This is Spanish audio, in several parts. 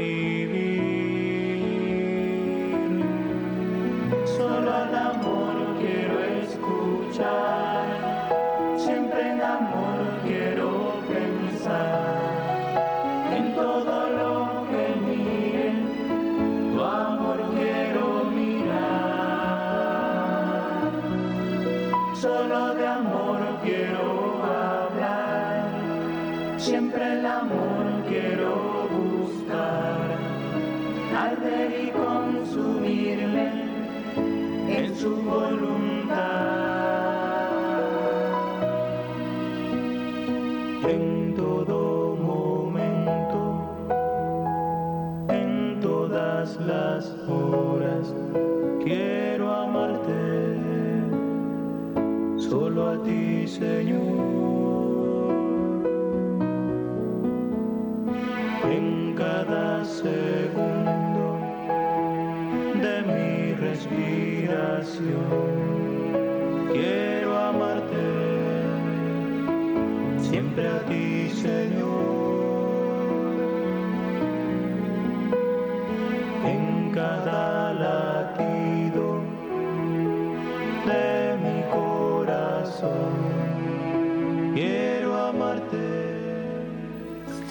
me. Señor. En cada segundo de mi respiración, quiero amarte siempre a ti.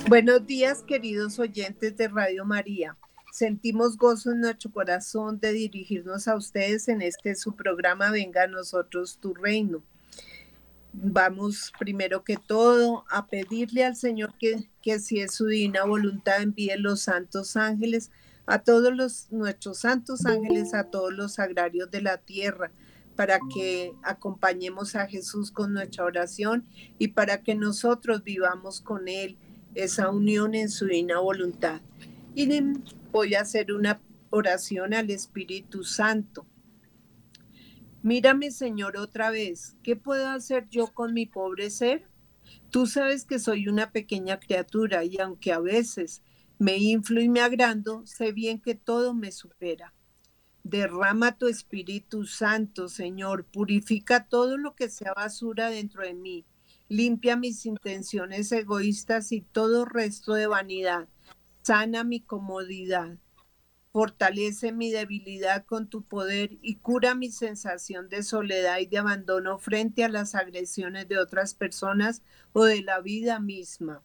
Buenos días, queridos oyentes de Radio María. Sentimos gozo en nuestro corazón de dirigirnos a ustedes en este su programa Venga a nosotros tu reino. Vamos primero que todo a pedirle al Señor que, que si es su divina voluntad envíe los santos ángeles a todos los nuestros santos ángeles, a todos los agrarios de la tierra, para que acompañemos a Jesús con nuestra oración y para que nosotros vivamos con Él esa unión en su divina voluntad. Y voy a hacer una oración al Espíritu Santo. Mírame, Señor, otra vez. ¿Qué puedo hacer yo con mi pobre ser? Tú sabes que soy una pequeña criatura y aunque a veces me inflo y me agrando, sé bien que todo me supera. Derrama tu Espíritu Santo, Señor, purifica todo lo que sea basura dentro de mí limpia mis intenciones egoístas y todo resto de vanidad, sana mi comodidad, fortalece mi debilidad con tu poder y cura mi sensación de soledad y de abandono frente a las agresiones de otras personas o de la vida misma.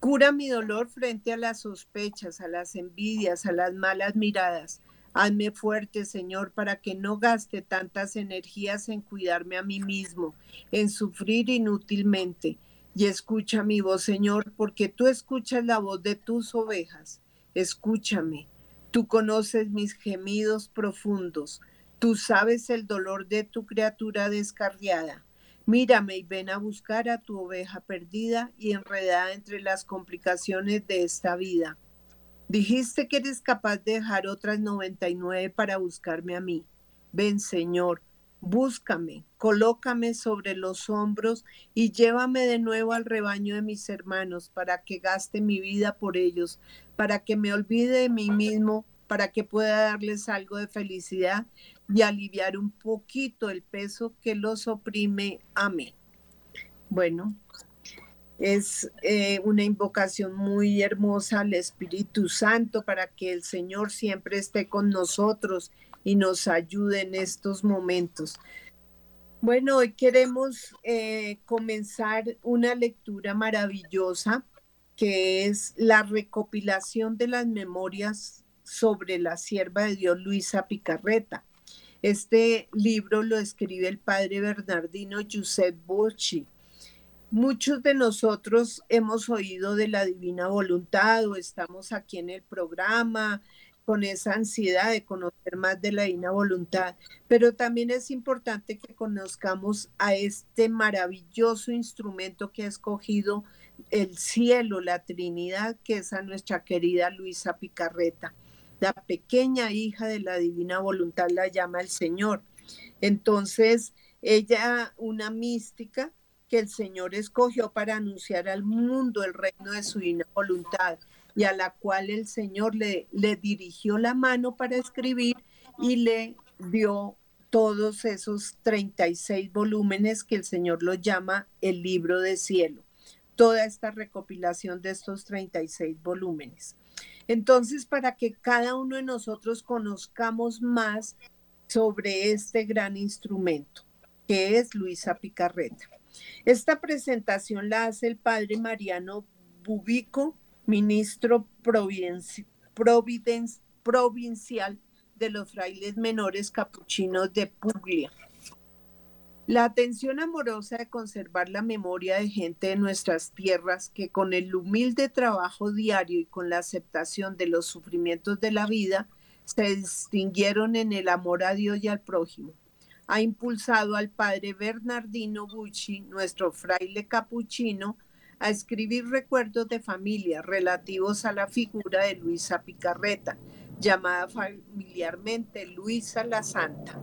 Cura mi dolor frente a las sospechas, a las envidias, a las malas miradas. Hazme fuerte, Señor, para que no gaste tantas energías en cuidarme a mí mismo, en sufrir inútilmente. Y escucha mi voz, Señor, porque tú escuchas la voz de tus ovejas. Escúchame. Tú conoces mis gemidos profundos. Tú sabes el dolor de tu criatura descarriada. Mírame y ven a buscar a tu oveja perdida y enredada entre las complicaciones de esta vida. Dijiste que eres capaz de dejar otras 99 para buscarme a mí. Ven, Señor, búscame, colócame sobre los hombros y llévame de nuevo al rebaño de mis hermanos para que gaste mi vida por ellos, para que me olvide de mí mismo, para que pueda darles algo de felicidad y aliviar un poquito el peso que los oprime. Amén. Bueno, es eh, una invocación muy hermosa al Espíritu Santo para que el Señor siempre esté con nosotros y nos ayude en estos momentos. Bueno, hoy queremos eh, comenzar una lectura maravillosa que es la recopilación de las memorias sobre la sierva de Dios Luisa Picarreta. Este libro lo escribe el padre Bernardino Giuseppe Bocci Muchos de nosotros hemos oído de la divina voluntad o estamos aquí en el programa con esa ansiedad de conocer más de la divina voluntad, pero también es importante que conozcamos a este maravilloso instrumento que ha escogido el cielo, la Trinidad, que es a nuestra querida Luisa Picarreta. La pequeña hija de la divina voluntad la llama el Señor. Entonces, ella, una mística, que el Señor escogió para anunciar al mundo el reino de su divina voluntad y a la cual el Señor le, dirigió la mano para escribir y le dio todos esos 36 volúmenes que el Señor lo llama el libro de cielo. toda esta recopilación de estos 36 volúmenes. Entonces, para que cada uno de nosotros conozcamos más sobre este gran instrumento, que es Luisa Picarreta. Esta presentación la hace el padre Mariano Bubico, ministro provincial de los frailes menores capuchinos de Puglia. La atención amorosa de conservar la memoria de gente de nuestras tierras que con el humilde trabajo diario y con la aceptación de los sufrimientos de la vida se distinguieron en el amor a Dios y al prójimo. Ha impulsado al padre Bernardino Bucci, nuestro fraile capuchino, a escribir recuerdos de familia relativos a la figura de Luisa Picarreta, llamada familiarmente Luisa la Santa.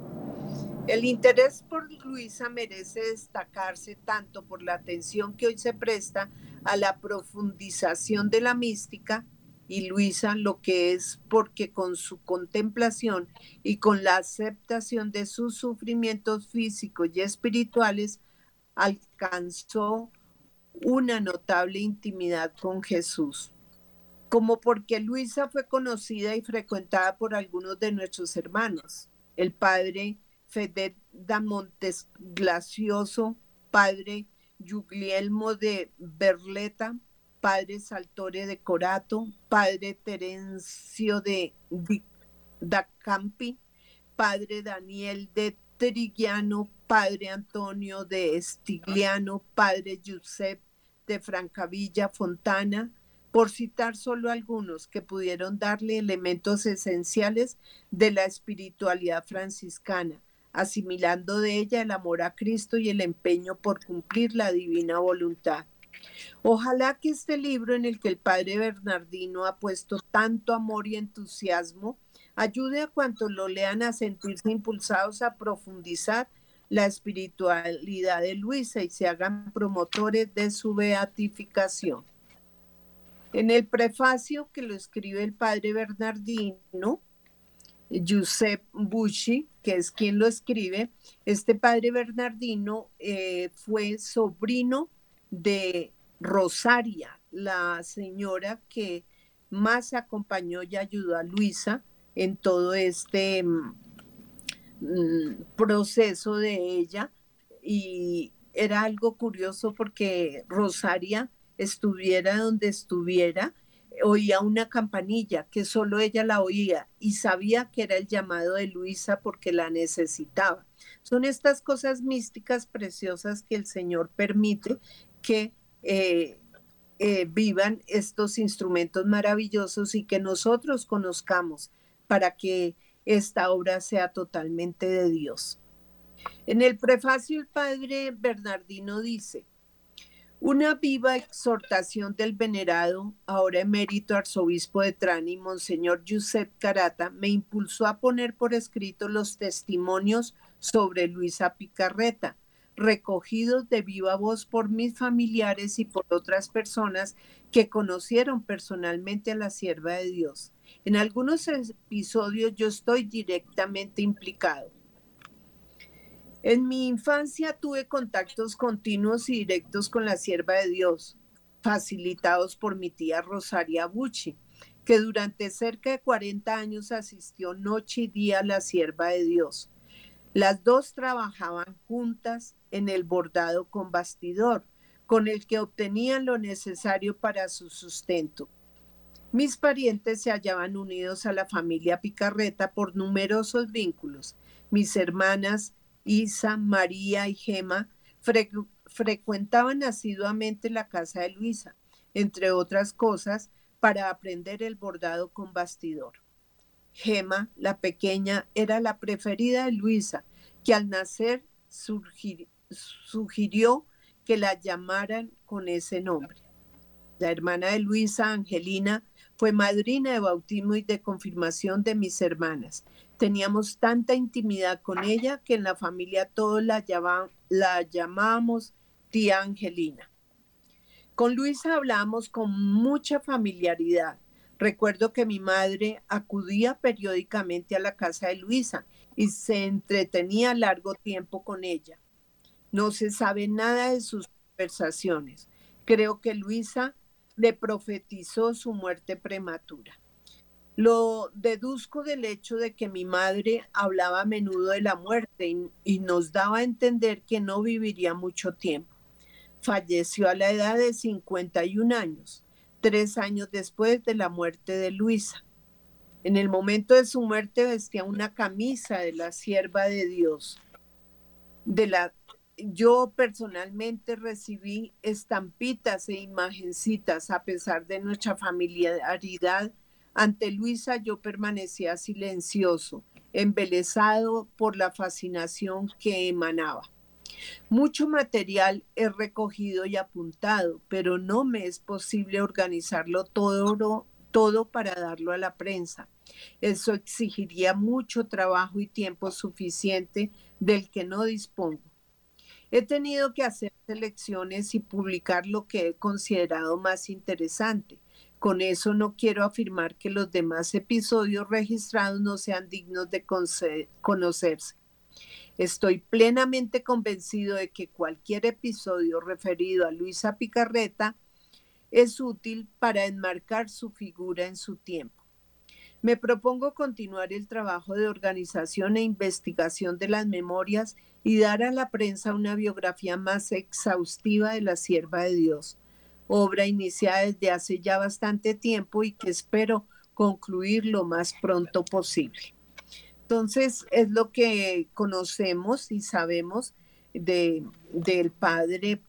El interés por Luisa merece destacarse tanto por la atención que hoy se presta a la profundización de la mística y Luisa lo que es porque con su contemplación y con la aceptación de sus sufrimientos físicos y espirituales alcanzó una notable intimidad con Jesús. Como porque Luisa fue conocida y frecuentada por algunos de nuestros hermanos, el padre Fede da Montes Glacioso, padre Guglielmo de Berleta, padre Saltore de Corato, padre Terencio de da Campi, padre Daniel de Trigiano, padre Antonio de Estigliano, padre Giuseppe de Francavilla Fontana, por citar solo algunos que pudieron darle elementos esenciales de la espiritualidad franciscana asimilando de ella el amor a Cristo y el empeño por cumplir la divina voluntad. Ojalá que este libro en el que el padre Bernardino ha puesto tanto amor y entusiasmo ayude a cuantos lo lean a sentirse impulsados a profundizar la espiritualidad de Luisa y se hagan promotores de su beatificación. En el prefacio que lo escribe el padre Bernardino, Giuseppe Busci, que es quien lo escribe, este padre Bernardino eh, fue sobrino de Rosaria, la señora que más acompañó y ayudó a Luisa en todo este mm, mm, proceso de ella. Y era algo curioso porque Rosaria estuviera donde estuviera, oía una campanilla que solo ella la oía y sabía que era el llamado de Luisa porque la necesitaba. Son estas cosas místicas preciosas que el Señor permite que eh, eh, vivan estos instrumentos maravillosos y que nosotros conozcamos para que esta obra sea totalmente de Dios. En el prefacio el padre Bernardino dice, una viva exhortación del venerado, ahora emérito arzobispo de Trani, Monseñor Giuseppe Carata, me impulsó a poner por escrito los testimonios sobre Luisa Picarreta, recogidos de viva voz por mis familiares y por otras personas que conocieron personalmente a la sierva de Dios. En algunos episodios yo estoy directamente implicado. En mi infancia tuve contactos continuos y directos con la sierva de Dios, facilitados por mi tía Rosaria Bucci, que durante cerca de 40 años asistió noche y día a la sierva de Dios. Las dos trabajaban juntas en el bordado con bastidor, con el que obtenían lo necesario para su sustento. Mis parientes se hallaban unidos a la familia Picarreta por numerosos vínculos. Mis hermanas Isa, María y Gema frecuentaban asiduamente la casa de Luisa, entre otras cosas, para aprender el bordado con bastidor. Gema, la pequeña, era la preferida de Luisa, que al nacer sugirió que la llamaran con ese nombre. La hermana de Luisa, Angelina, fue madrina de bautismo y de confirmación de mis hermanas teníamos tanta intimidad con ella que en la familia todos la, la llamamos tía Angelina. Con Luisa hablábamos con mucha familiaridad. Recuerdo que mi madre acudía periódicamente a la casa de Luisa y se entretenía largo tiempo con ella. No se sabe nada de sus conversaciones. Creo que Luisa le profetizó su muerte prematura. Lo deduzco del hecho de que mi madre hablaba a menudo de la muerte y, y, nos daba a entender que no viviría mucho tiempo. Falleció a la edad de 51 años, tres años después de la muerte de Luisa. En el momento de su muerte vestía una camisa de la sierva de Dios, de la yo personalmente recibí estampitas e imagencitas a pesar de nuestra familiaridad. Ante Luisa yo permanecía silencioso, embelesado por la fascinación que emanaba. Mucho material he recogido y apuntado, pero no me es posible organizarlo todo, todo para darlo a la prensa. Eso exigiría mucho trabajo y tiempo suficiente del que no dispongo. He tenido que hacer selecciones y publicar lo que he considerado más interesante. Con eso no quiero afirmar que los demás episodios registrados no sean dignos de conocerse. Estoy plenamente convencido de que cualquier episodio referido a Luisa Picarreta es útil para enmarcar su figura en su tiempo. Me propongo continuar el trabajo de organización e investigación de las memorias y dar a la prensa una biografía más exhaustiva de la sierva de Dios, obra iniciada desde hace ya bastante tiempo y que espero concluir lo más pronto posible. Entonces, es lo que conocemos y sabemos de, del padre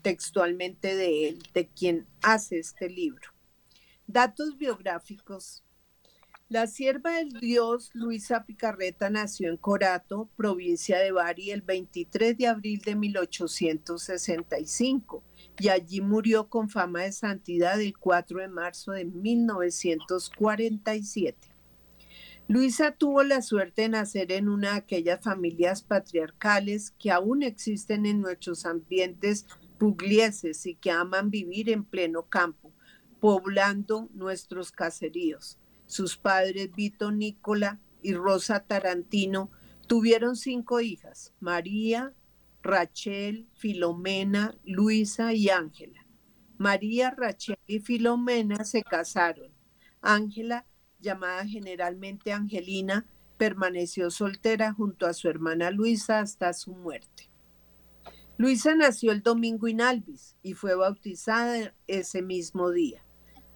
textualmente de él, de quien hace este libro. Datos biográficos la sierva del dios Luisa Picarreta nació en Corato, provincia de Bari, el 23 de abril de 1865 y allí murió con fama de santidad el 4 de marzo de 1947. Luisa tuvo la suerte de nacer en una de aquellas familias patriarcales que aún existen en nuestros ambientes puglieses y que aman vivir en pleno campo, poblando nuestros caseríos. Sus padres Vito Nicola y Rosa Tarantino tuvieron cinco hijas, María, Rachel, Filomena, Luisa y Ángela. María, Rachel y Filomena se casaron. Ángela, llamada generalmente Angelina, permaneció soltera junto a su hermana Luisa hasta su muerte. Luisa nació el domingo en Albis y fue bautizada ese mismo día.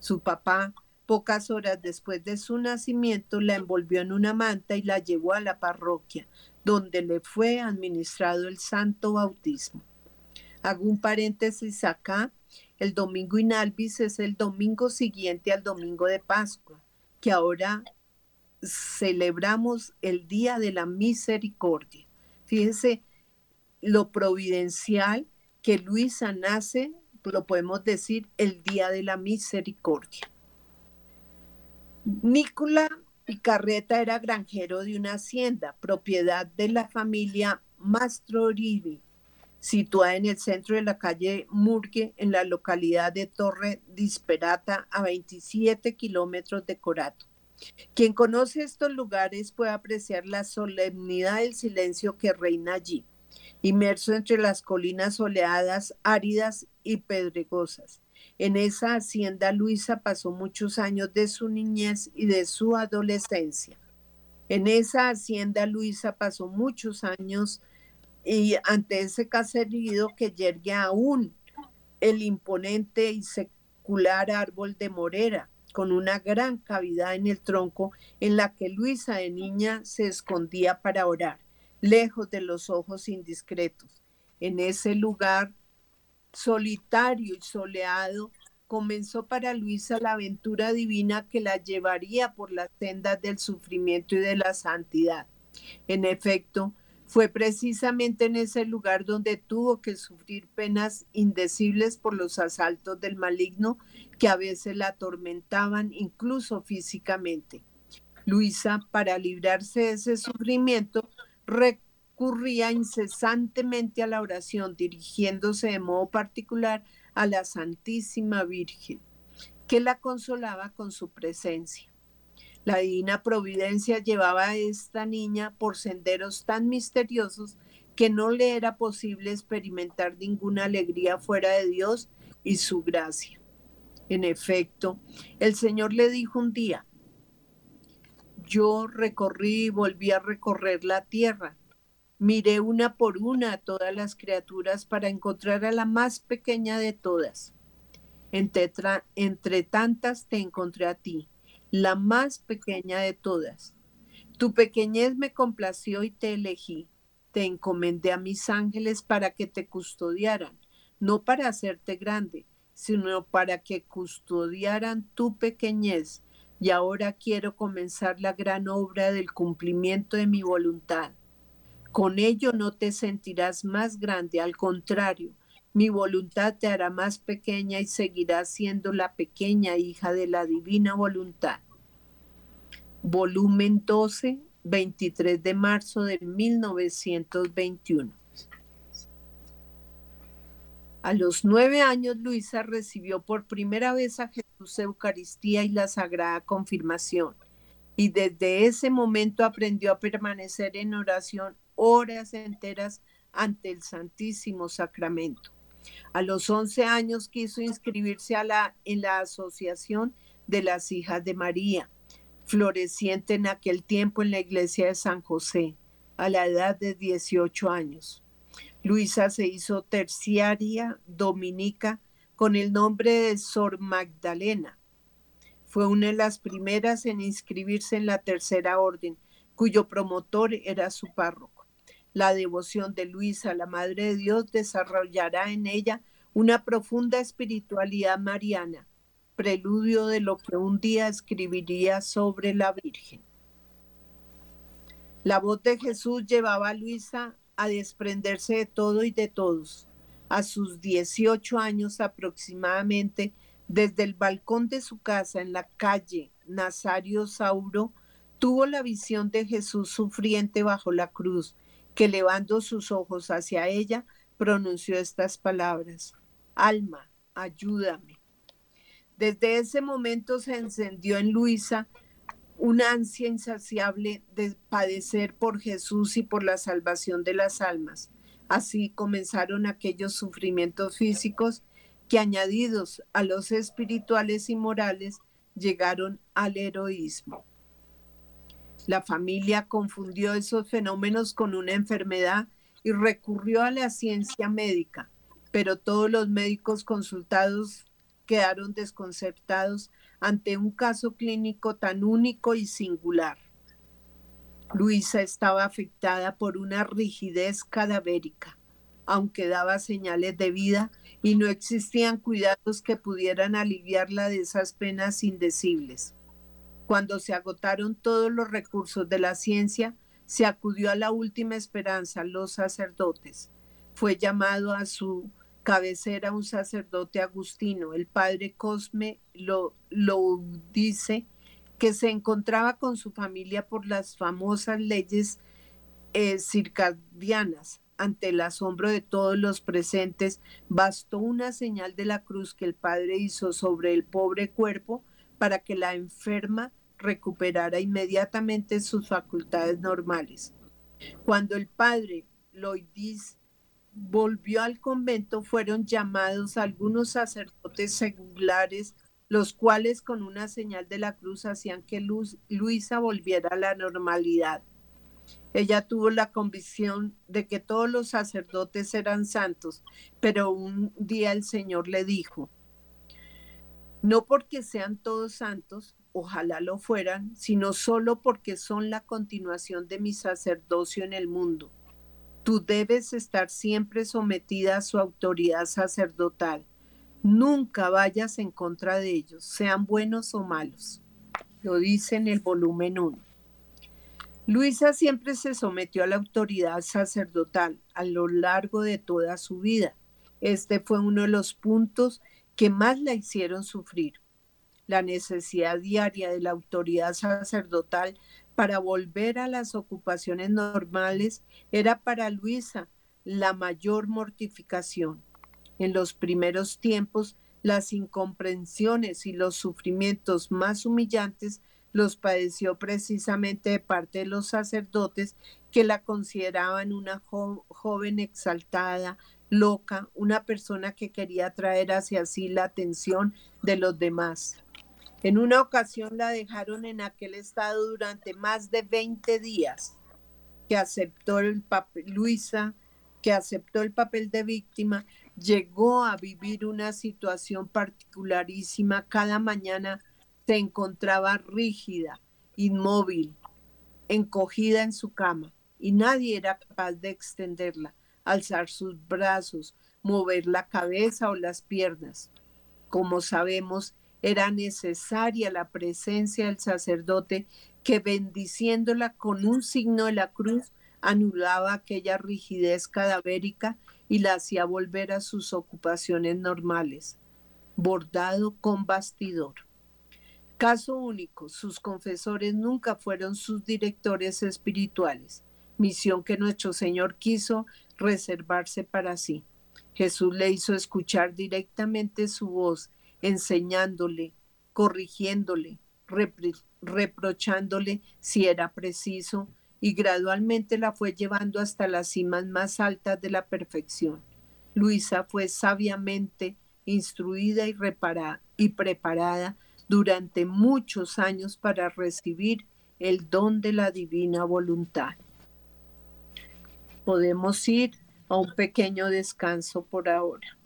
Su papá, Pocas horas después de su nacimiento la envolvió en una manta y la llevó a la parroquia, donde le fue administrado el santo bautismo. Hago un paréntesis acá. El domingo inalvis es el domingo siguiente al domingo de Pascua, que ahora celebramos el Día de la Misericordia. Fíjense lo providencial que Luisa nace, lo podemos decir, el Día de la Misericordia. Nicola Picarreta era granjero de una hacienda, propiedad de la familia Mastrorivi, situada en el centro de la calle Murgue, en la localidad de Torre Disperata, a 27 kilómetros de Corato. Quien conoce estos lugares puede apreciar la solemnidad del silencio que reina allí, inmerso entre las colinas soleadas, áridas y pedregosas en esa hacienda Luisa pasó muchos años de su niñez y de su adolescencia. En esa hacienda Luisa pasó muchos años y ante ese caserío que yergue aún el imponente y secular árbol de morera, con una gran cavidad en el tronco en la que Luisa de niña se escondía para orar, lejos de los ojos indiscretos. En ese lugar solitario y soleado, comenzó para Luisa la aventura divina que la llevaría por las sendas del sufrimiento y de la santidad. En efecto, fue precisamente en ese lugar donde tuvo que sufrir penas indecibles por los asaltos del maligno que a veces la atormentaban incluso físicamente. Luisa, para librarse de ese sufrimiento, recurría incesantemente a la oración, dirigiéndose de modo particular a la Santísima Virgen, que la consolaba con su presencia. La divina providencia llevaba a esta niña por senderos tan misteriosos que no le era posible experimentar ninguna alegría fuera de Dios y su gracia. En efecto, el Señor le dijo un día, yo recorrí y volví a recorrer la tierra. Miré una por una a todas las criaturas para encontrar a la más pequeña de todas. Entre, entre tantas te encontré a ti, la más pequeña de todas. Tu pequeñez me complació y te elegí. Te encomendé a mis ángeles para que te custodiaran, no para hacerte grande, sino para que custodiaran tu pequeñez. Y ahora quiero comenzar la gran obra del cumplimiento de mi voluntad. Con ello no te sentirás más grande, al contrario, mi voluntad te hará más pequeña y seguirás siendo la pequeña hija de la divina voluntad. Volumen 12, 23 de marzo de 1921. A los nueve años, Luisa recibió por primera vez a Jesús Eucaristía y la Sagrada Confirmación, y desde ese momento aprendió a permanecer en oración horas enteras ante el Santísimo Sacramento. A los once años quiso inscribirse en la Asociación de las Hijas de María, floreciente en aquel tiempo en la iglesia de San José, a la edad de 18 años. Luisa se hizo terciaria dominica con el nombre de Sor Magdalena. Fue una de las primeras en inscribirse en la tercera orden, cuyo promotor era su párroco. La devoción de Luisa, la Madre de Dios, desarrollará en ella una profunda espiritualidad mariana, preludio de lo que un día escribiría sobre la Virgen. La voz de Jesús llevaba a Luisa a desprenderse de todo y de todos. A sus 18 años aproximadamente, desde el balcón de su casa en la calle Nazario Sauro, tuvo la visión de Jesús sufriente bajo la cruz, que elevando sus ojos hacia ella, pronunció estas palabras, Alma, ayúdame. Desde ese momento se encendió en Luisa una ansia insaciable de padecer por Jesús y por la salvación de las almas. Así comenzaron aquellos sufrimientos físicos que añadidos a los espirituales y morales llegaron al heroísmo. La familia confundió esos fenómenos con una enfermedad y recurrió a la ciencia médica, pero todos los médicos consultados quedaron desconcertados ante un caso clínico tan único y singular. Luisa estaba afectada por una rigidez cadavérica, aunque daba señales de vida y no existían cuidados que pudieran aliviarla de esas penas indecibles. Cuando se agotaron todos los recursos de la ciencia, se acudió a la última esperanza, los sacerdotes. Fue llamado a su cabecera un sacerdote agustino, el padre Cosme lo, lo dice, que se encontraba con su familia por las famosas leyes eh, circadianas. Ante el asombro de todos los presentes, bastó una señal de la cruz que el padre hizo sobre el pobre cuerpo para que la enferma recuperara inmediatamente sus facultades normales. Cuando el padre Loidis volvió al convento, fueron llamados algunos sacerdotes seculares, los cuales con una señal de la cruz hacían que Luisa volviera a la normalidad. Ella tuvo la convicción de que todos los sacerdotes eran santos, pero un día el Señor le dijo, no porque sean todos santos, ojalá lo fueran, sino solo porque son la continuación de mi sacerdocio en el mundo. Tú debes estar siempre sometida a su autoridad sacerdotal. Nunca vayas en contra de ellos, sean buenos o malos. Lo dice en el volumen 1. Luisa siempre se sometió a la autoridad sacerdotal a lo largo de toda su vida. Este fue uno de los puntos que más la hicieron sufrir. La necesidad diaria de la autoridad sacerdotal para volver a las ocupaciones normales era para Luisa la mayor mortificación. En los primeros tiempos, las incomprensiones y los sufrimientos más humillantes los padeció precisamente de parte de los sacerdotes que la consideraban una joven exaltada, loca, una persona que quería traer hacia sí la atención de los demás. En una ocasión la dejaron en aquel estado durante más de 20 días, que aceptó el papel, Luisa, que aceptó el papel de víctima, llegó a vivir una situación particularísima. Cada mañana se encontraba rígida, inmóvil, encogida en su cama, y nadie era capaz de extenderla, alzar sus brazos, mover la cabeza o las piernas. Como sabemos, era necesaria la presencia del sacerdote que bendiciéndola con un signo de la cruz anulaba aquella rigidez cadavérica y la hacía volver a sus ocupaciones normales. Bordado con bastidor. Caso único, sus confesores nunca fueron sus directores espirituales, misión que nuestro Señor quiso reservarse para sí. Jesús le hizo escuchar directamente su voz, enseñándole, corrigiéndole, reprochándole si era preciso, y gradualmente la fue llevando hasta las cimas más altas de la perfección. Luisa fue sabiamente instruida y, reparada, y preparada durante muchos años para recibir el don de la divina voluntad. Podemos ir a un pequeño descanso por ahora.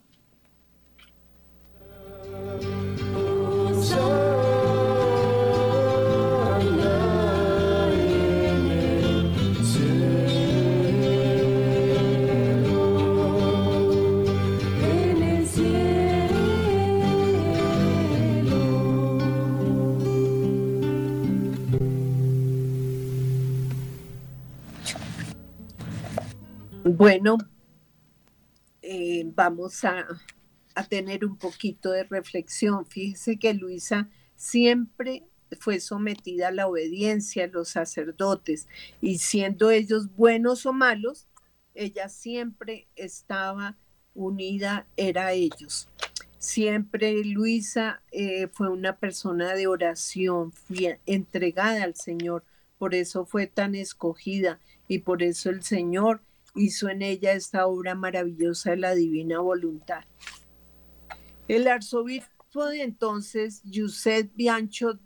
Bueno, eh, vamos a, a tener un poquito de reflexión. Fíjese que Luisa siempre fue sometida a la obediencia a los sacerdotes y siendo ellos buenos o malos, ella siempre estaba unida, era ellos. Siempre Luisa eh, fue una persona de oración, entregada al Señor, por eso fue tan escogida y por eso el Señor hizo en ella esta obra maravillosa de la divina voluntad. El arzobispo de entonces, Giuseppe Biancho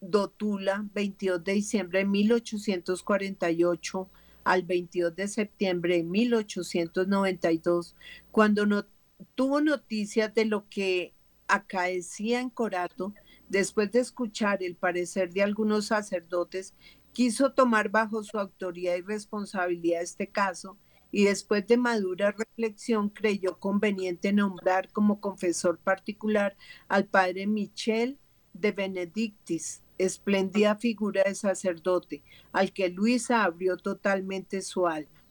Dotula, 22 de diciembre de 1848 al 22 de septiembre de 1892, cuando no, tuvo noticias de lo que acaecía en Corato, después de escuchar el parecer de algunos sacerdotes, quiso tomar bajo su autoridad y responsabilidad este caso y después de madura reflexión creyó conveniente nombrar como confesor particular al padre Michel de Benedictis, espléndida figura de sacerdote, al que Luisa abrió totalmente su alma.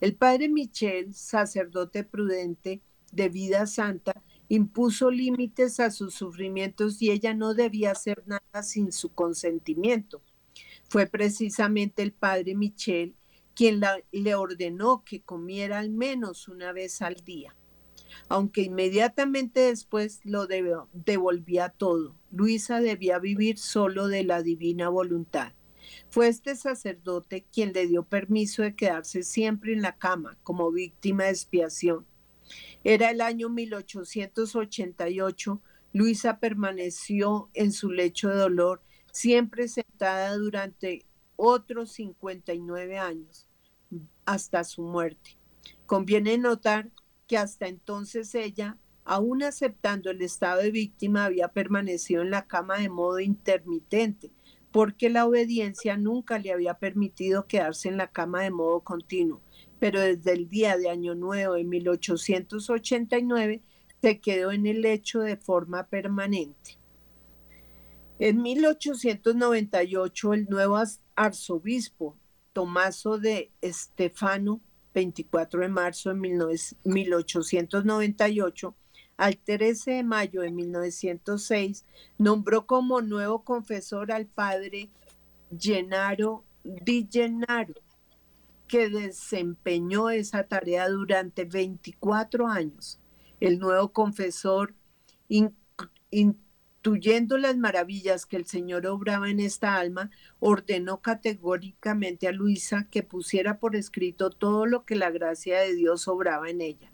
El padre Michel, sacerdote prudente de vida santa, impuso límites a sus sufrimientos y ella no debía hacer nada sin su consentimiento. Fue precisamente el padre Michel quien le ordenó que comiera al menos una vez al día, aunque inmediatamente después lo devolvía todo. Luisa debía vivir solo de la divina voluntad. Fue este sacerdote quien le dio permiso de quedarse siempre en la cama como víctima de expiación. Era el año 1888. Luisa permaneció en su lecho de dolor, siempre sentada durante otros 59 años, hasta su muerte. Conviene notar que hasta entonces ella, aún aceptando el estado de víctima, había permanecido en la cama de modo intermitente, porque la obediencia nunca le había permitido quedarse en la cama de modo continuo. Pero desde el día de Año Nuevo de 1889 se quedó en el lecho de forma permanente. En 1898 el nuevo arzobispo Tomaso de Estefano, 24 de marzo de 1898, al 13 de mayo de 1906, nombró como nuevo confesor al padre Gennaro Di Gennaro, que desempeñó esa tarea durante 24 años. El nuevo confesor Intuyendo las maravillas que el Señor obraba en esta alma, ordenó categóricamente a Luisa que pusiera por escrito todo lo que la gracia de Dios obraba en ella.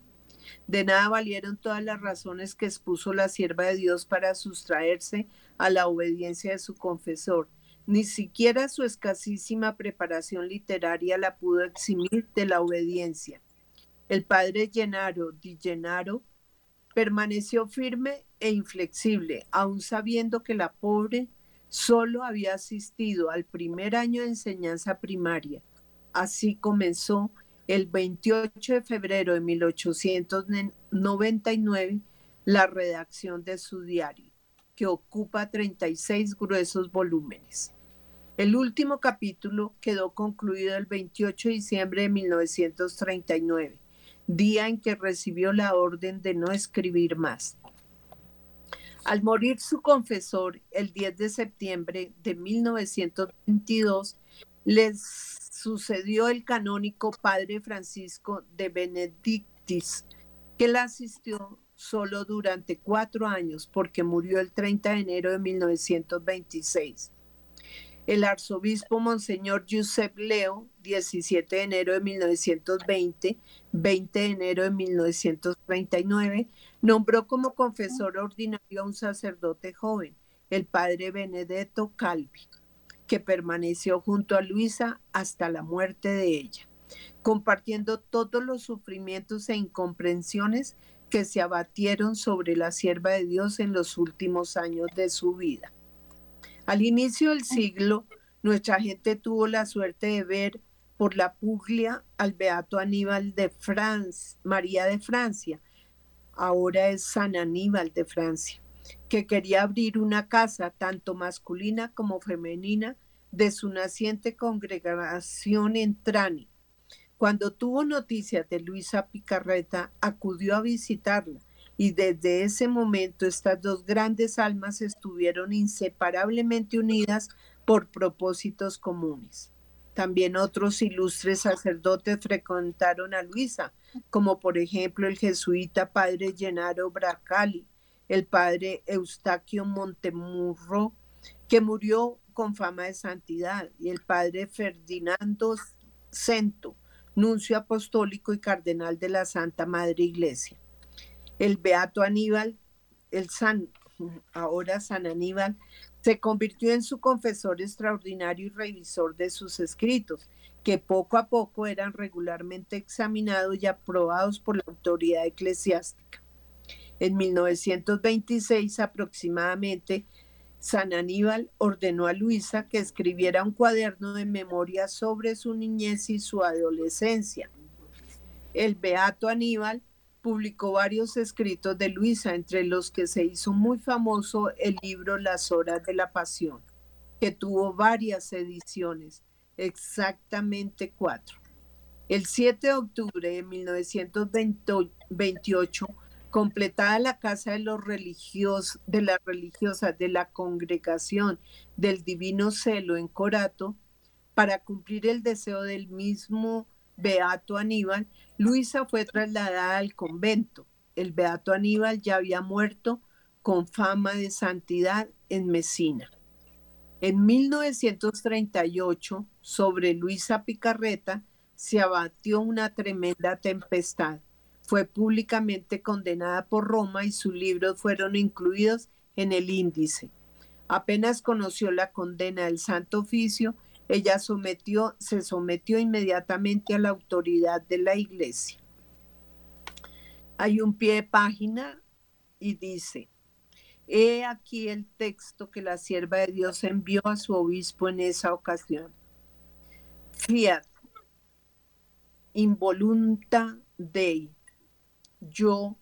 De nada valieron todas las razones que expuso la sierva de Dios para sustraerse a la obediencia de su confesor. Ni siquiera su escasísima preparación literaria la pudo eximir de la obediencia. El padre Llenaro Di Llenaro permaneció firme e inflexible, aun sabiendo que la pobre solo había asistido al primer año de enseñanza primaria. Así comenzó el 28 de febrero de 1899 la redacción de su diario, que ocupa 36 gruesos volúmenes. El último capítulo quedó concluido el 28 de diciembre de 1939, día en que recibió la orden de no escribir más. Al morir su confesor el 10 de septiembre de 1922, les sucedió el canónico padre Francisco de Benedictis, que la asistió solo durante cuatro años porque murió el 30 de enero de 1926. El arzobispo Monseñor Giuseppe Leo, 17 de enero de 1920, 20 de enero de 1939, nombró como confesor ordinario a un sacerdote joven, el padre Benedetto Calvi que permaneció junto a Luisa hasta la muerte de ella, compartiendo todos los sufrimientos e incomprensiones que se abatieron sobre la sierva de Dios en los últimos años de su vida. Al inicio del siglo, nuestra gente tuvo la suerte de ver por la Puglia al beato Aníbal de Francia, María de Francia, ahora es San Aníbal de Francia que quería abrir una casa tanto masculina como femenina de su naciente congregación en Trani. Cuando tuvo noticias de Luisa Picarreta, acudió a visitarla y desde ese momento estas dos grandes almas estuvieron inseparablemente unidas por propósitos comunes. También otros ilustres sacerdotes frecuentaron a Luisa, como por ejemplo el jesuita padre Gennaro Bracali, el padre Eustaquio Montemurro, que murió con fama de santidad, y el padre Ferdinando Cento, nuncio apostólico y cardenal de la Santa Madre Iglesia. El beato Aníbal, el San, ahora San Aníbal, se convirtió en su confesor extraordinario y revisor de sus escritos, que poco a poco eran regularmente examinados y aprobados por la autoridad eclesiástica. En 1926 aproximadamente, San Aníbal ordenó a Luisa que escribiera un cuaderno de memoria sobre su niñez y su adolescencia. El beato Aníbal publicó varios escritos de Luisa, entre los que se hizo muy famoso el libro Las Horas de la Pasión, que tuvo varias ediciones, exactamente cuatro. El 7 de octubre de 1928 completada la casa de los religiosos, de las religiosas de la congregación del Divino Celo en Corato, para cumplir el deseo del mismo Beato Aníbal, Luisa fue trasladada al convento. El Beato Aníbal ya había muerto con fama de santidad en Mesina. En 1938, sobre Luisa Picarreta, se abatió una tremenda tempestad fue públicamente condenada por Roma y sus libros fueron incluidos en el índice. Apenas conoció la condena del Santo Oficio, ella sometió, se sometió inmediatamente a la autoridad de la iglesia. Hay un pie de página y dice, he aquí el texto que la sierva de Dios envió a su obispo en esa ocasión. Fiat, involunta Dei, yo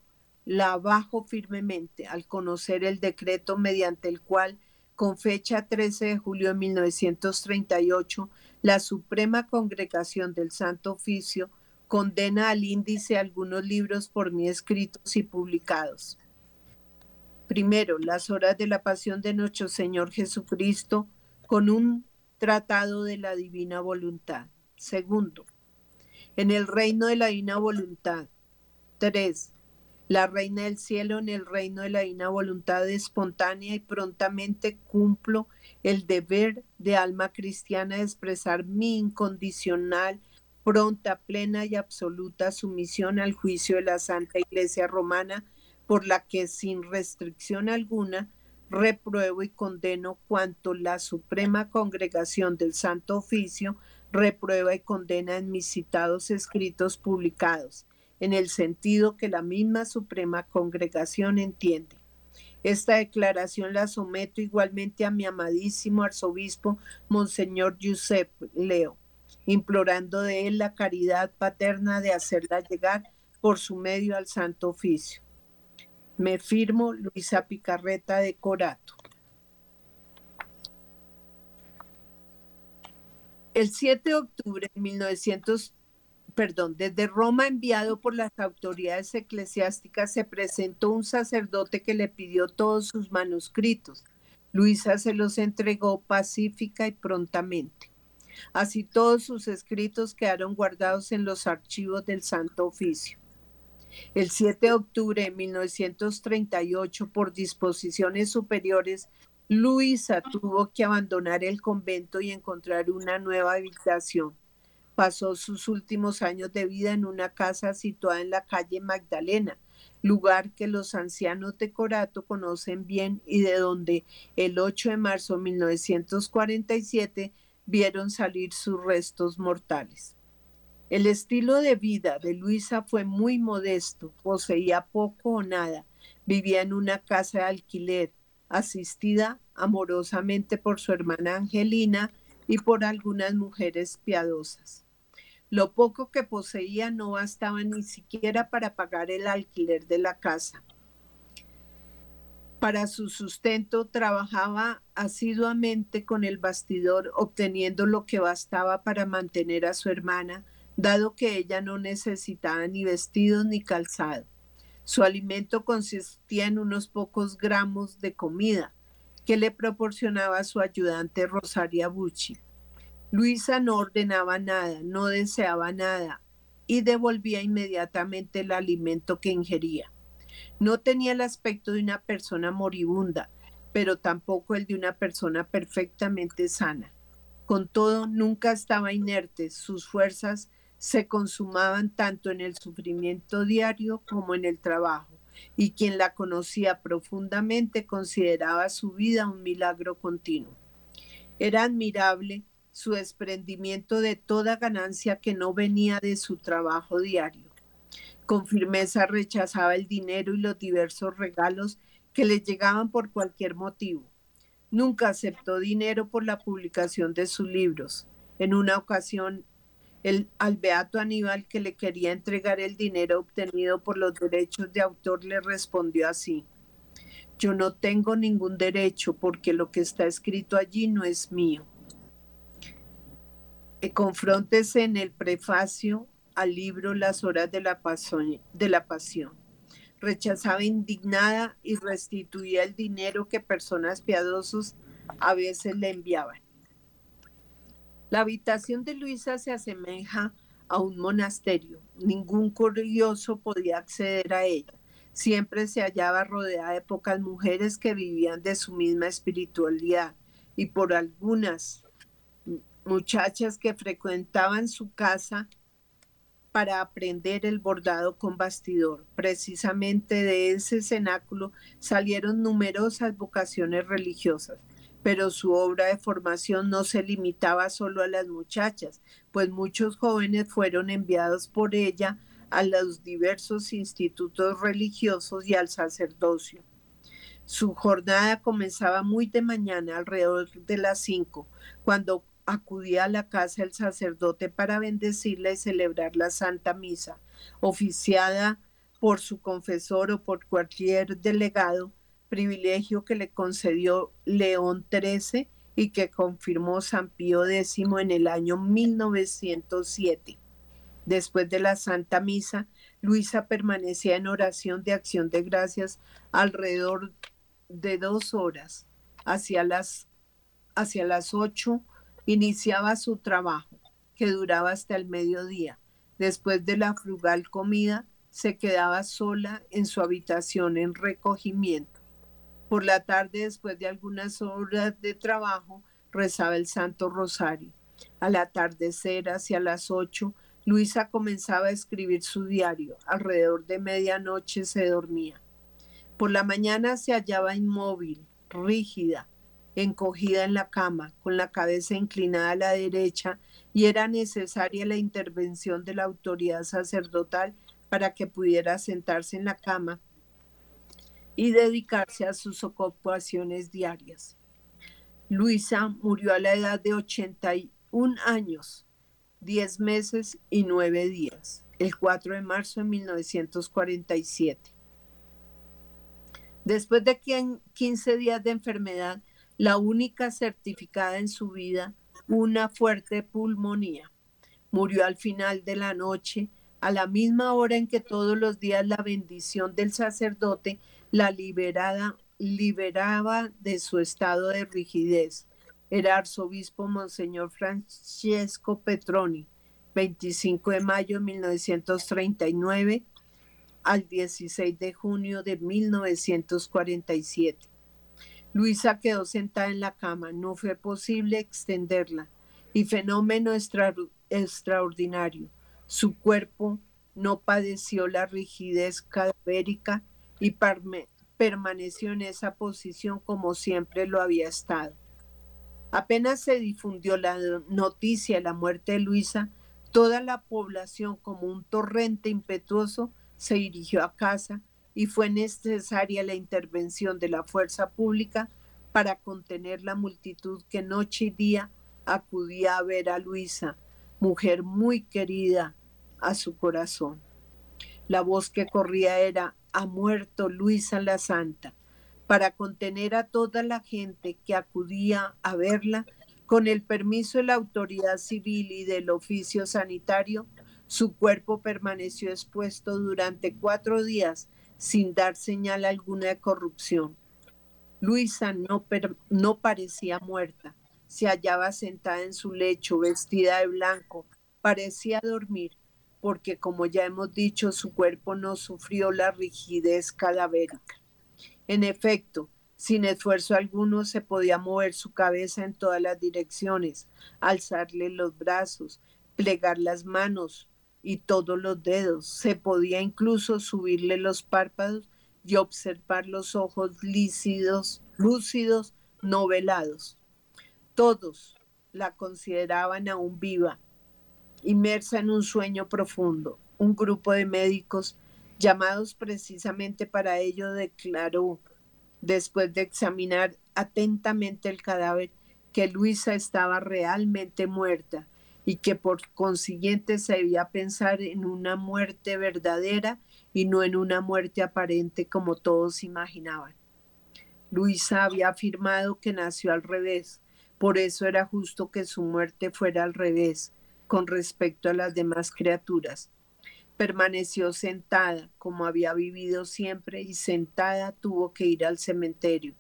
la bajo firmemente al conocer el decreto mediante el cual, con fecha 13 de julio de 1938, la Suprema Congregación del Santo Oficio condena al índice algunos libros por mí escritos y publicados. Primero, las horas de la pasión de nuestro Señor Jesucristo con un tratado de la divina voluntad. Segundo, en el reino de la divina voluntad, 3. La reina del cielo en el reino de la divina voluntad espontánea y prontamente cumplo el deber de alma cristiana de expresar mi incondicional pronta, plena y absoluta sumisión al juicio de la Santa Iglesia Romana, por la que sin restricción alguna repruebo y condeno cuanto la Suprema Congregación del Santo Oficio reprueba y condena en mis citados escritos publicados, en el sentido que la misma Suprema Congregación entiende. Esta declaración la someto igualmente a mi amadísimo arzobispo, Monseñor Giuseppe Leo, implorando de él la caridad paterna de hacerla llegar por su medio al Santo Oficio. Me firmo Luisa Picarreta de Corato. El 7 de octubre de 1900, perdón, desde Roma enviado por las autoridades eclesiásticas se presentó un sacerdote que le pidió todos sus manuscritos. Luisa se los entregó pacífica y prontamente. Así todos sus escritos quedaron guardados en los archivos del Santo Oficio. El 7 de octubre de 1938, por disposiciones superiores, Luisa tuvo que abandonar el convento y encontrar una nueva habitación. Pasó sus últimos años de vida en una casa situada en la calle Magdalena, lugar que los ancianos de Corato conocen bien y de donde el 8 de marzo de 1947 vieron salir sus restos mortales. El estilo de vida de Luisa fue muy modesto, poseía poco o nada, vivía en una casa de alquiler, asistida amorosamente por su hermana Angelina y por algunas mujeres piadosas. Lo poco que poseía no bastaba ni siquiera para pagar el alquiler de la casa. Para su sustento trabajaba asiduamente con el bastidor, obteniendo lo que bastaba para mantener a su hermana, dado que ella no necesitaba ni vestidos ni calzado. Su alimento consistía en unos pocos gramos de comida que le proporcionaba su ayudante Rosaria Bucci. Luisa no ordenaba nada, no deseaba nada y devolvía inmediatamente el alimento que ingería. No tenía el aspecto de una persona moribunda, pero tampoco el de una persona perfectamente sana. Con todo, nunca estaba inerte, sus fuerzas se consumaban tanto en el sufrimiento diario como en el trabajo, y quien la conocía profundamente consideraba su vida un milagro continuo. Era admirable su desprendimiento de toda ganancia que no venía de su trabajo diario. Con firmeza rechazaba el dinero y los diversos regalos que le llegaban por cualquier motivo. Nunca aceptó dinero por la publicación de sus libros. En una ocasión el, al beato Aníbal que le quería entregar el dinero obtenido por los derechos de autor le respondió así, yo no tengo ningún derecho porque lo que está escrito allí no es mío. Eh, confróntese en el prefacio al libro Las horas de la, pasión, de la pasión. Rechazaba indignada y restituía el dinero que personas piadosos a veces le enviaban. La habitación de Luisa se asemeja a un monasterio. Ningún curioso podía acceder a ella. Siempre se hallaba rodeada de pocas mujeres que vivían de su misma espiritualidad y por algunas muchachas que frecuentaban su casa para aprender el bordado con bastidor. Precisamente de ese cenáculo salieron numerosas vocaciones religiosas pero su obra de formación no se limitaba solo a las muchachas, pues muchos jóvenes fueron enviados por ella a los diversos institutos religiosos y al sacerdocio. Su jornada comenzaba muy de mañana, alrededor de las cinco, cuando acudía a la casa del sacerdote para bendecirla y celebrar la Santa Misa, oficiada por su confesor o por cualquier delegado privilegio que le concedió León XIII y que confirmó San Pío X en el año 1907. Después de la Santa Misa, Luisa permanecía en oración de acción de gracias alrededor de dos horas. Hacia las, hacia las ocho iniciaba su trabajo, que duraba hasta el mediodía. Después de la frugal comida, se quedaba sola en su habitación en recogimiento. Por la tarde, después de algunas horas de trabajo, rezaba el Santo Rosario. Al atardecer, hacia las ocho, Luisa comenzaba a escribir su diario. Alrededor de medianoche se dormía. Por la mañana se hallaba inmóvil, rígida, encogida en la cama, con la cabeza inclinada a la derecha, y era necesaria la intervención de la autoridad sacerdotal para que pudiera sentarse en la cama y dedicarse a sus ocupaciones diarias. Luisa murió a la edad de 81 años, 10 meses y 9 días, el 4 de marzo de 1947. Después de 15 días de enfermedad, la única certificada en su vida, una fuerte pulmonía. Murió al final de la noche, a la misma hora en que todos los días la bendición del sacerdote la liberada, liberaba de su estado de rigidez. Era arzobispo Monseñor Francesco Petroni, 25 de mayo de 1939 al 16 de junio de 1947. Luisa quedó sentada en la cama, no fue posible extenderla y fenómeno extraordinario. Su cuerpo no padeció la rigidez cadavérica y permaneció en esa posición como siempre lo había estado. Apenas se difundió la noticia de la muerte de Luisa, toda la población como un torrente impetuoso se dirigió a casa y fue necesaria la intervención de la fuerza pública para contener la multitud que noche y día acudía a ver a Luisa, mujer muy querida a su corazón. La voz que corría era, ha muerto Luisa la Santa, para contener a toda la gente que acudía a verla, con el permiso de la autoridad civil y del oficio sanitario, su cuerpo permaneció expuesto durante cuatro días sin dar señal alguna de corrupción. Luisa no, no parecía muerta, se hallaba sentada en su lecho, vestida de blanco, parecía dormir, porque como ya hemos dicho, su cuerpo no sufrió la rigidez cadavérica. En efecto, sin esfuerzo alguno se podía mover su cabeza en todas las direcciones, alzarle los brazos, plegar las manos, y todos los dedos. Se podía incluso subirle los párpados y observar los ojos lícidos, lúcidos, no velados. Todos la consideraban aún viva, inmersa en un sueño profundo. Un grupo de médicos llamados precisamente para ello declaró, después de examinar atentamente el cadáver, que Luisa estaba realmente muerta y que por consiguiente se debía pensar en una muerte verdadera y no en una muerte aparente como todos imaginaban. Luisa había afirmado que nació al revés, por eso era justo que su muerte fuera al revés con respecto a las demás criaturas. Permaneció sentada como había vivido siempre y sentada tuvo que ir al cementerio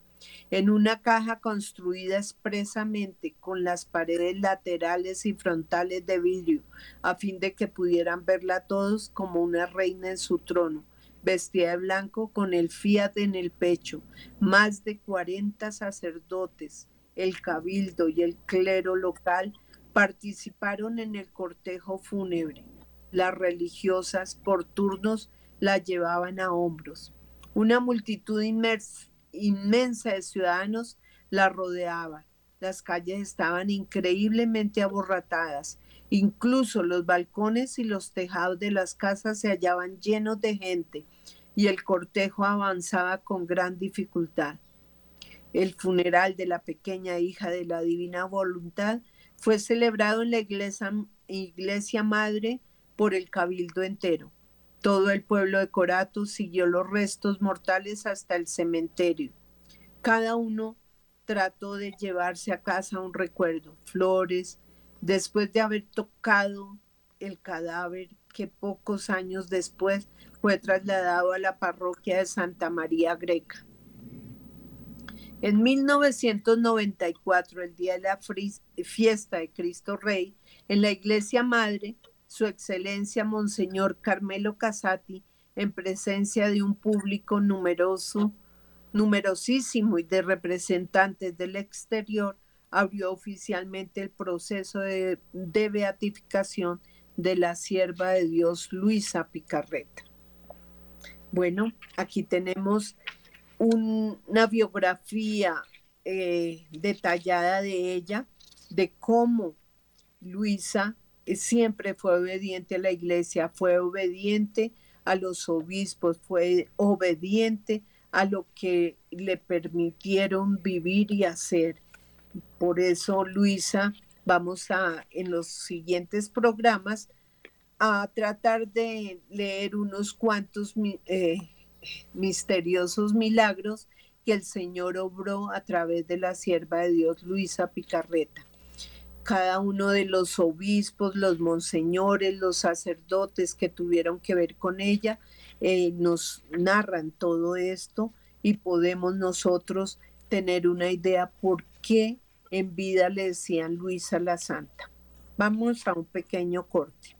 en una caja construida expresamente con las paredes laterales y frontales de vidrio, a fin de que pudieran verla todos como una reina en su trono, vestida de blanco con el fiat en el pecho, más de 40 sacerdotes, el cabildo y el clero local participaron en el cortejo fúnebre. Las religiosas por turnos la llevaban a hombros. Una multitud inmersa inmensa de ciudadanos la rodeaba. Las calles estaban increíblemente aborratadas. Incluso los balcones y los tejados de las casas se hallaban llenos de gente y el cortejo avanzaba con gran dificultad. El funeral de la pequeña hija de la divina voluntad fue celebrado en la iglesia, iglesia madre por el cabildo entero. Todo el pueblo de Corato siguió los restos mortales hasta el cementerio. Cada uno trató de llevarse a casa un recuerdo, flores, después de haber tocado el cadáver que pocos años después fue trasladado a la parroquia de Santa María Greca. En 1994, el día de la fiesta de Cristo Rey, en la iglesia madre, su Excelencia Monseñor Carmelo Casati, en presencia de un público numeroso, numerosísimo y de representantes del exterior, abrió oficialmente el proceso de, beatificación de la sierva de Dios Luisa Picarreta. Bueno, aquí tenemos una biografía eh, detallada de ella, de cómo Luisa siempre fue obediente a la iglesia, fue obediente a los obispos, fue obediente a lo que le permitieron vivir y hacer. Por eso, Luisa, vamos a en los siguientes programas a tratar de leer unos cuantos eh, misteriosos milagros que el Señor obró a través de la sierva de Dios Luisa Picarreta. Cada uno de los obispos, los monseñores, los sacerdotes que tuvieron que ver con ella, eh, nos narran todo esto y podemos nosotros tener una idea por qué en vida le decían Luisa la Santa. Vamos a un pequeño corte.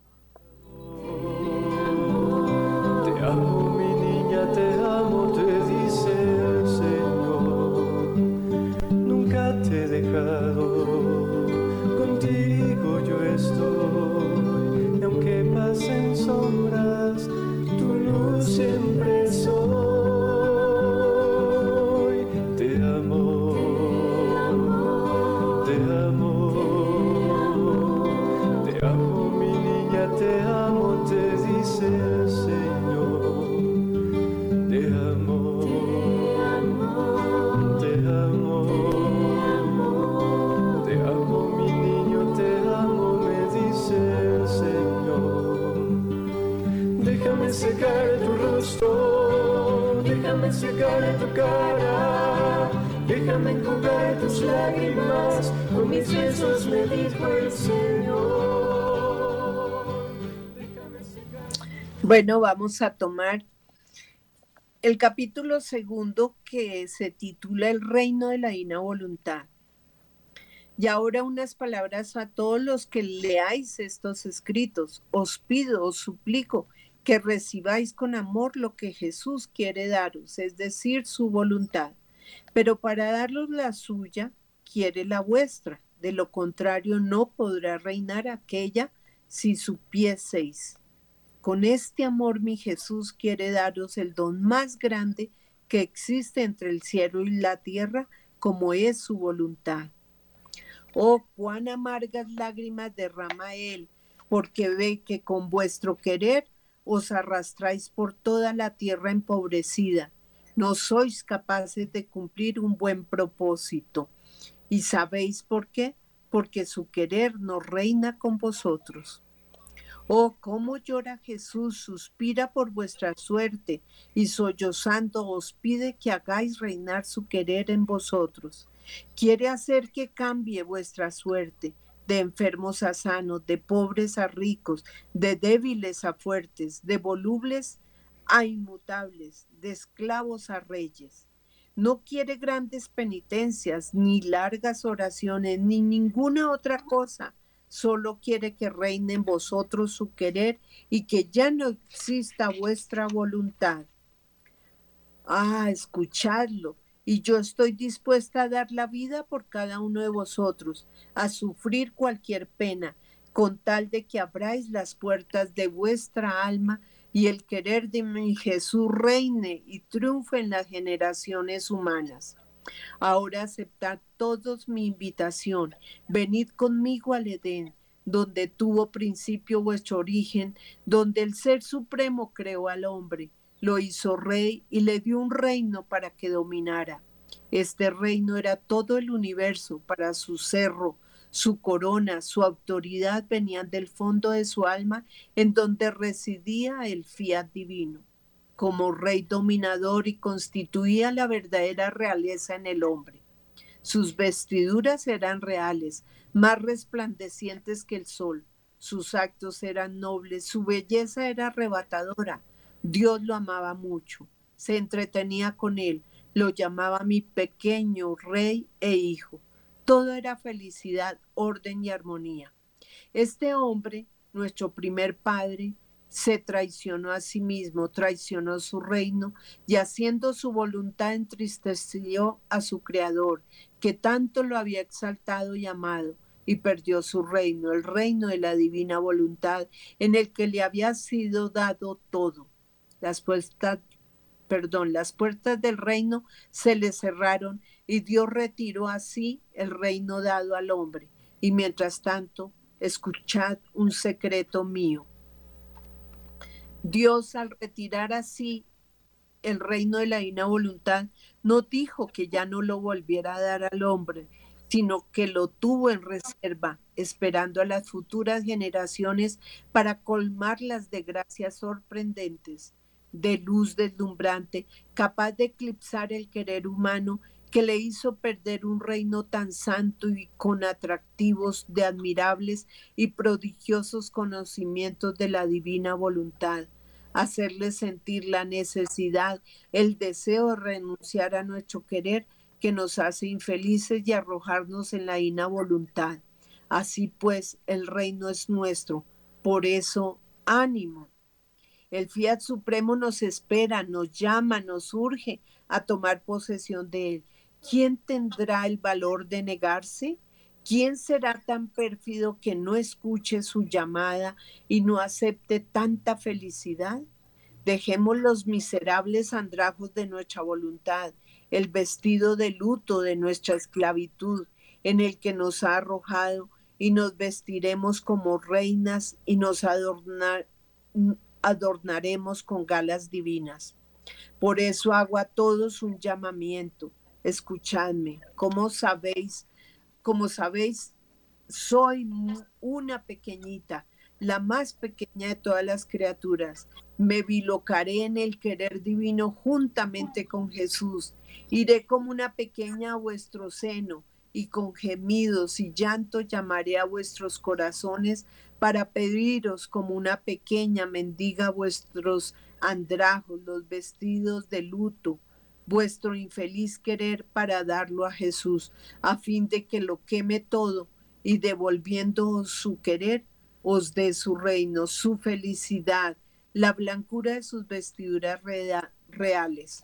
Bueno, vamos a tomar el capítulo segundo que se titula El reino de la divina voluntad. Y ahora unas palabras a todos los que leáis estos escritos. Os pido, os suplico que recibáis con amor lo que Jesús quiere daros, es decir, su voluntad. Pero para daros la suya, quiere la vuestra. De lo contrario, no podrá reinar aquella si supieseis. Con este amor mi Jesús quiere daros el don más grande que existe entre el cielo y la tierra, como es su voluntad. Oh, cuán amargas lágrimas derrama Él, porque ve que con vuestro querer os arrastráis por toda la tierra empobrecida. No sois capaces de cumplir un buen propósito. ¿Y sabéis por qué? Porque su querer no reina con vosotros. Oh, cómo llora Jesús, suspira por vuestra suerte, y sollozando os pide que hagáis reinar su querer en vosotros. Quiere hacer que cambie vuestra suerte, de enfermos a sanos, de pobres a ricos, de débiles a fuertes, de volubles a inmutables, de esclavos a reyes. No quiere grandes penitencias, ni largas oraciones, ni ninguna otra cosa. Solo quiere que reine en vosotros su querer y que ya no exista vuestra voluntad. Ah, escuchadlo. Y yo estoy dispuesta a dar la vida por cada uno de vosotros, a sufrir cualquier pena, con tal de que abráis las puertas de vuestra alma y el querer de mi Jesús reine y triunfe en las generaciones humanas. Ahora aceptad todos mi invitación. Venid conmigo al Edén, donde tuvo principio vuestro origen, donde el Ser Supremo creó al hombre, lo hizo rey y le dio un reino para que dominara. Este reino era todo el universo, para su cerro, su corona, su autoridad venían del fondo de su alma, en donde residía el fiat divino como rey dominador y constituía la verdadera realeza en el hombre. Sus vestiduras eran reales, más resplandecientes que el sol. Sus actos eran nobles, su belleza era arrebatadora. Dios lo amaba mucho, se entretenía con él, lo llamaba mi pequeño rey e hijo. Todo era felicidad, orden y armonía. Este hombre, nuestro primer padre, se traicionó a sí mismo, traicionó su reino y haciendo su voluntad entristeció a su Creador, que tanto lo había exaltado y amado, y perdió su reino, el reino de la divina voluntad, en el que le había sido dado todo. Las puertas, perdón, las puertas del reino se le cerraron y Dios retiró así el reino dado al hombre. Y mientras tanto, escuchad un secreto mío. Dios al retirar así el reino de la divina voluntad, no dijo que ya no lo volviera a dar al hombre, sino que lo tuvo en reserva, esperando a las futuras generaciones para colmarlas de gracias sorprendentes, de luz deslumbrante, capaz de eclipsar el querer humano que le hizo perder un reino tan santo y con atractivos de admirables y prodigiosos conocimientos de la divina voluntad hacerle sentir la necesidad, el deseo de renunciar a nuestro querer que nos hace infelices y arrojarnos en la ina voluntad. Así pues, el reino es nuestro. Por eso, ánimo. El fiat supremo nos espera, nos llama, nos urge a tomar posesión de él. ¿Quién tendrá el valor de negarse? ¿Quién será tan pérfido que no escuche su llamada y no acepte tanta felicidad? Dejemos los miserables andrajos de nuestra voluntad, el vestido de luto de nuestra esclavitud en el que nos ha arrojado y nos vestiremos como reinas y nos adornaremos con galas divinas. Por eso hago a todos un llamamiento. Escuchadme, como sabéis, como sabéis, soy una pequeñita, la más pequeña de todas las criaturas. Me bilocaré en el querer divino juntamente con Jesús. Iré como una pequeña a vuestro seno y con gemidos y llanto llamaré a vuestros corazones para pediros como una pequeña mendiga vuestros andrajos, los vestidos de luto, vuestro infeliz querer para darlo a Jesús, a fin de que lo queme todo y devolviendo su querer, os dé su reino, su felicidad, la blancura de sus vestiduras reales.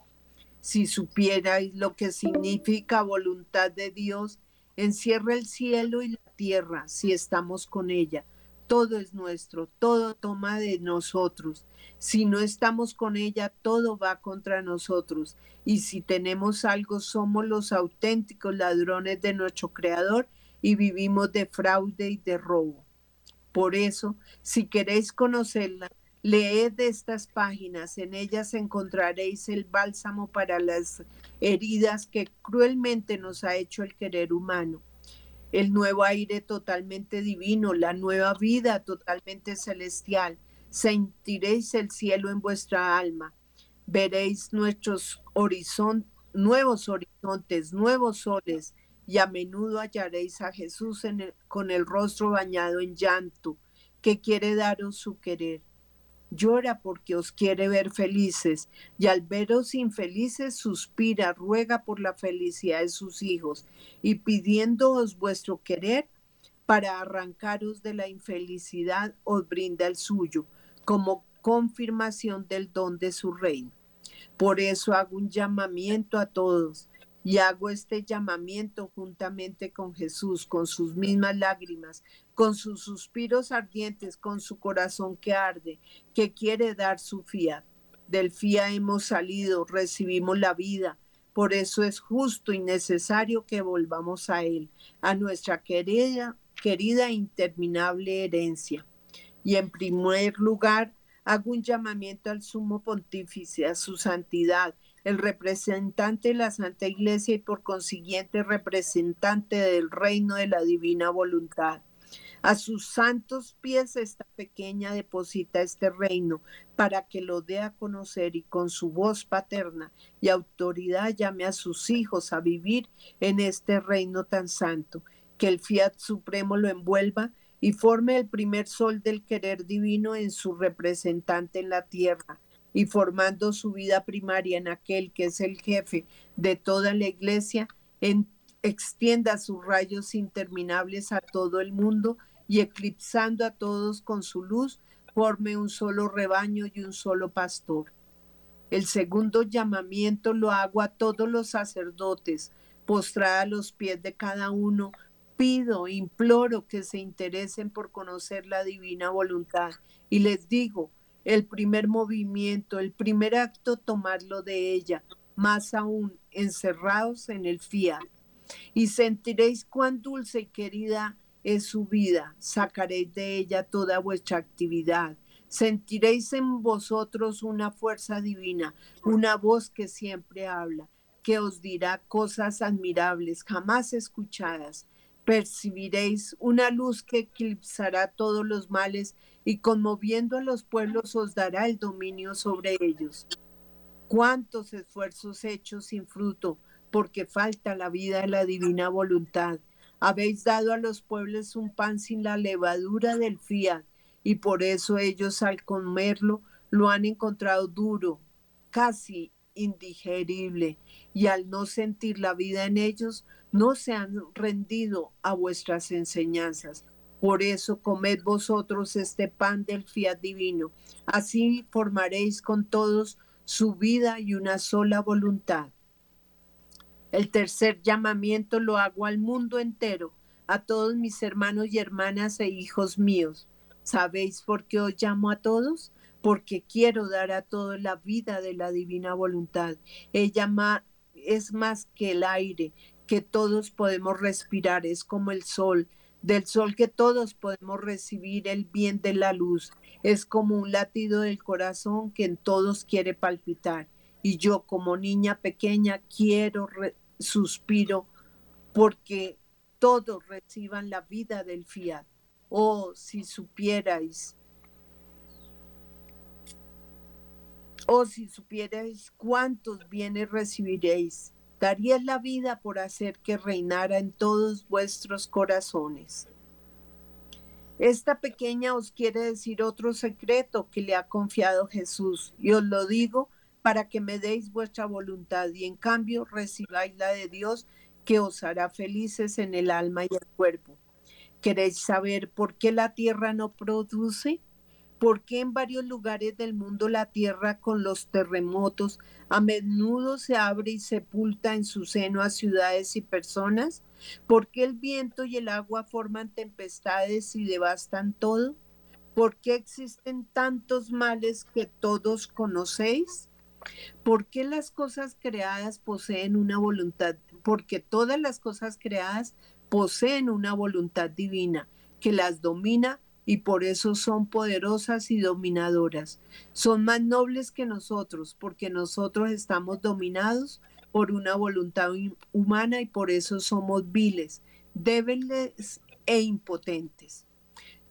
Si supierais lo que significa voluntad de Dios, encierra el cielo y la tierra si estamos con ella todo es nuestro, todo toma de nosotros. Si no estamos con ella, todo va contra nosotros. Y si tenemos algo, somos los auténticos ladrones de nuestro Creador y vivimos de fraude y de robo. Por eso, si queréis conocerla, leed estas páginas, en ellas encontraréis el bálsamo para las heridas que cruelmente nos ha hecho el querer humano el nuevo aire totalmente divino, la nueva vida totalmente celestial. Sentiréis el cielo en vuestra alma. Veréis nuestros nuevos horizontes, nuevos soles, y a menudo hallaréis a Jesús con el rostro bañado en llanto, que quiere daros su querer llora porque os quiere ver felices y al veros infelices suspira, ruega por la felicidad de sus hijos y pidiéndoos vuestro querer para arrancaros de la infelicidad os brinda el suyo como confirmación del don de su reino. Por eso hago un llamamiento a todos y hago este llamamiento juntamente con Jesús, con sus mismas lágrimas, con sus suspiros ardientes, con su corazón que arde, que quiere dar su fiat. Del fiat hemos salido, recibimos la vida. Por eso es justo y necesario que volvamos a Él, a nuestra querida, querida e interminable herencia. Y en primer lugar, hago un llamamiento al sumo pontífice, a su santidad, el representante de la Santa Iglesia y por consiguiente representante del reino de la divina voluntad. A sus santos pies esta pequeña deposita este reino para que lo dé a conocer y con su voz paterna y autoridad llame a sus hijos a vivir en este reino tan santo, que el fiat supremo lo envuelva y forme el primer sol del querer divino en su representante en la tierra, y formando su vida primaria en aquel que es el jefe de toda la iglesia, extienda sus rayos interminables a todo el mundo y eclipsando a todos con su luz, forme un solo rebaño y un solo pastor. El segundo llamamiento lo hago a todos los sacerdotes, postrada a los pies de cada uno pido, imploro que se interesen por conocer la divina voluntad. Y les digo, el primer movimiento, el primer acto, tomarlo de ella, más aún encerrados en el fiat. Y sentiréis cuán dulce y querida es su vida, sacaréis de ella toda vuestra actividad. Sentiréis en vosotros una fuerza divina, una voz que siempre habla, que os dirá cosas admirables, jamás escuchadas. Percibiréis una luz que eclipsará todos los males y conmoviendo a los pueblos os dará el dominio sobre ellos. Cuántos esfuerzos hechos sin fruto, porque falta la vida de la divina voluntad. Habéis dado a los pueblos un pan sin la levadura del fiat, y por eso ellos al comerlo lo han encontrado duro, casi indigerible, y al no sentir la vida en ellos, no se han rendido a vuestras enseñanzas. Por eso comed vosotros este pan del fiat divino. Así formaréis con todos su vida y una sola voluntad. El tercer llamamiento lo hago al mundo entero, a todos mis hermanos y hermanas e hijos míos. ¿Sabéis por qué os llamo a todos? Porque quiero dar a todos la vida de la divina voluntad. Ella es más que el aire que todos podemos respirar, es como el sol, del sol que todos podemos recibir el bien de la luz. Es como un latido del corazón que en todos quiere palpitar. Y yo como niña pequeña quiero, suspiro, porque todos reciban la vida del fiat. Oh, si supierais, oh, si supierais cuántos bienes recibiréis daría la vida por hacer que reinara en todos vuestros corazones. Esta pequeña os quiere decir otro secreto que le ha confiado Jesús, y os lo digo para que me deis vuestra voluntad y en cambio recibáis la de Dios que os hará felices en el alma y el cuerpo. ¿Queréis saber por qué la tierra no produce? ¿Por qué en varios lugares del mundo la tierra con los terremotos a menudo se abre y sepulta en su seno a ciudades y personas? ¿Por qué el viento y el agua forman tempestades y devastan todo? ¿Por qué existen tantos males que todos conocéis? ¿Por qué las cosas creadas poseen una voluntad? Porque todas las cosas creadas poseen una voluntad divina que las domina y por eso son poderosas y dominadoras. Son más nobles que nosotros porque nosotros estamos dominados por una voluntad humana y por eso somos viles, débiles e impotentes.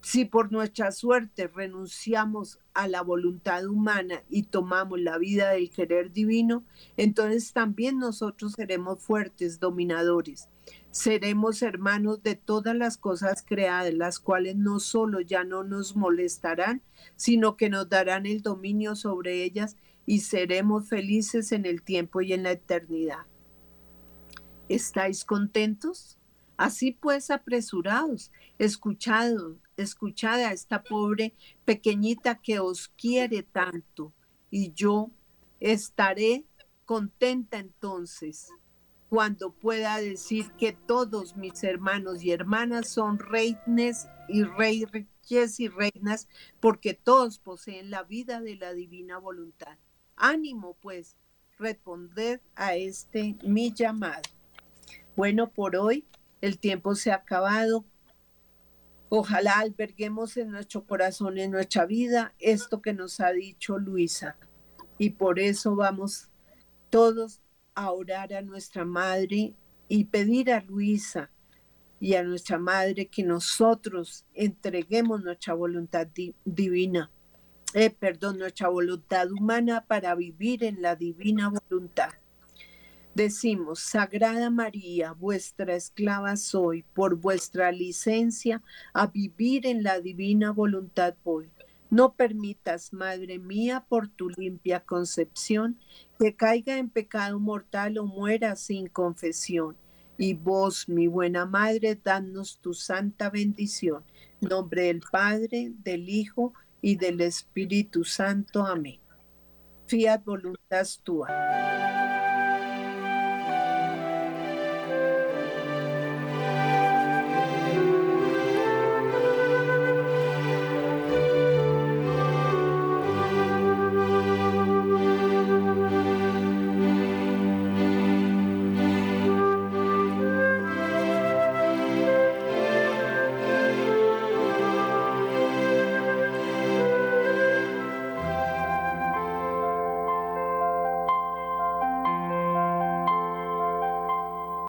Si por nuestra suerte renunciamos a la voluntad humana y tomamos la vida del querer divino, entonces también nosotros seremos fuertes, dominadores. Seremos hermanos de todas las cosas creadas, las cuales no solo ya no nos molestarán, sino que nos darán el dominio sobre ellas y seremos felices en el tiempo y en la eternidad. ¿Estáis contentos? Así pues, apresurados, escuchados, escuchad a esta pobre pequeñita que os quiere tanto, y yo estaré contenta entonces cuando pueda decir que todos mis hermanos y hermanas son reyes y reyes y reinas, porque todos poseen la vida de la divina voluntad. Ánimo, pues, responder a este mi llamado. Bueno, por hoy el tiempo se ha acabado. Ojalá alberguemos en nuestro corazón, en nuestra vida, esto que nos ha dicho Luisa. Y por eso vamos todos a orar a nuestra madre y pedir a Luisa y a nuestra madre que nosotros entreguemos nuestra voluntad divina, eh, perdón, nuestra voluntad humana para vivir en la divina voluntad. Decimos, Sagrada María, vuestra esclava soy, por vuestra licencia a vivir en la divina voluntad voy. No permitas, Madre mía, por tu limpia concepción, que caiga en pecado mortal o muera sin confesión. Y vos, mi buena Madre, danos tu santa bendición. En nombre del Padre, del Hijo y del Espíritu Santo. Amén. Fiat voluntas tua.